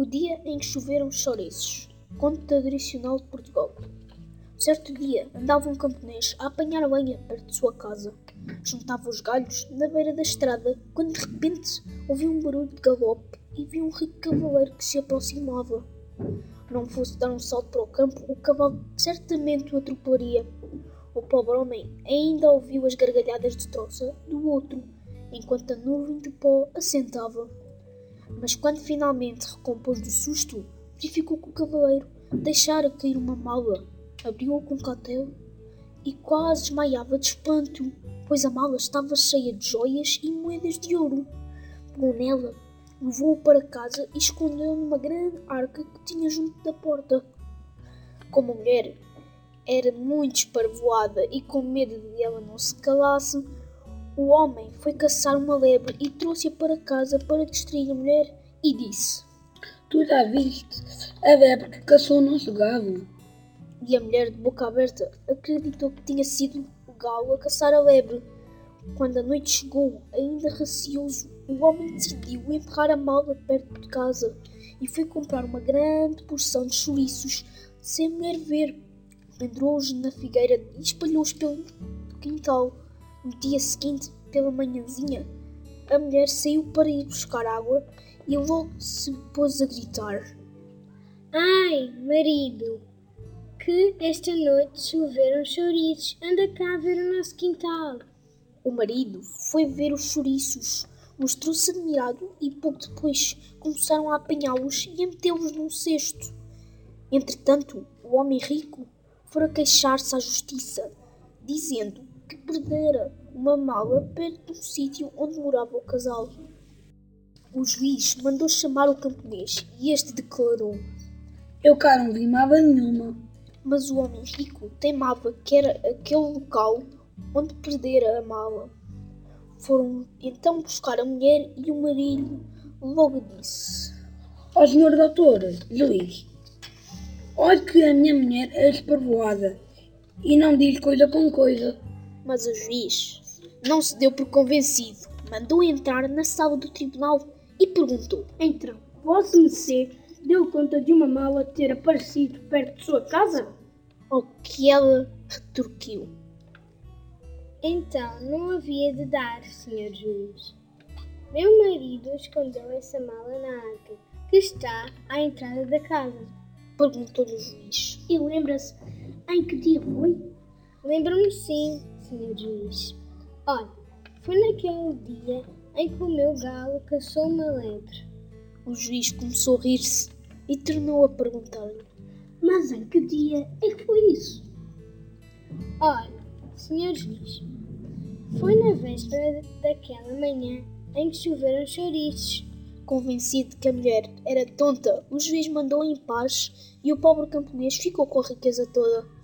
No dia em que choveram chouriços, conto tradicional de Portugal. Certo dia andava um camponês a apanhar lenha perto de sua casa. Juntava os galhos na beira da estrada quando de repente ouviu um barulho de galope e viu um rico cavaleiro que se aproximava. Não fosse dar um salto para o campo, o cavalo certamente o atropelaria. O pobre homem ainda ouviu as gargalhadas de troça do outro, enquanto a nuvem de pó assentava. Mas quando finalmente recompôs do susto, verificou que o cavaleiro deixara cair uma mala, abriu-a com cautela e quase desmaiava de espanto, pois a mala estava cheia de joias e moedas de ouro. Pegou nela, levou-o para casa e escondeu numa grande arca que tinha junto da porta. Como a mulher era muito esparvoada e com medo de ela não se calasse, o homem foi caçar uma lebre e trouxe-a para casa para distrair a mulher e disse: Tu já viste a lebre que caçou o nosso galo? E a mulher, de boca aberta, acreditou que tinha sido o galo a caçar a lebre. Quando a noite chegou, ainda receoso, o homem decidiu enterrar a mala perto de casa e foi comprar uma grande porção de chouriços sem a mulher ver. Pendurou-os na figueira e espalhou-os pelo quintal. No dia seguinte, pela manhãzinha, a mulher saiu para ir buscar água e logo se pôs a gritar. Ai, marido, que esta noite choveram chouriços. Anda cá ver o nosso quintal. O marido foi ver os chouriços, mostrou-se admirado e pouco depois começaram a apanhá-los e a metê-los num cesto. Entretanto, o homem rico fora queixar-se à justiça, dizendo perdera uma mala perto um sítio onde morava o casal. O juiz mandou chamar o camponês e este declarou: Eu cá não vi mala nenhuma. Mas o homem rico teimava que era aquele local onde perdera a mala. Foram então buscar a mulher e o marido logo disse: Ó senhor doutor, juiz, olhe que a minha mulher é esparvoada e não diz coisa com coisa. Mas o juiz não se deu por convencido. Mandou entrar na sala do tribunal e perguntou: Então, Vossa Mercê deu conta de uma mala ter aparecido perto de sua casa? Ao que ela retorquiu: Então, não havia de dar, senhor juiz. Meu marido escondeu essa mala na arca, que está à entrada da casa. Perguntou-lhe o juiz. E lembra-se em que dia foi? Lembro-me sim, senhor juiz. Olha, foi naquele dia em que o meu galo caçou uma lebre. O juiz começou a rir-se e tornou a perguntar-lhe: Mas em que dia é que foi isso? Olha, senhor juiz, foi na véspera daquela manhã em que choveram chouriços. Convencido que a mulher era tonta, o juiz mandou em paz e o pobre camponês ficou com a riqueza toda.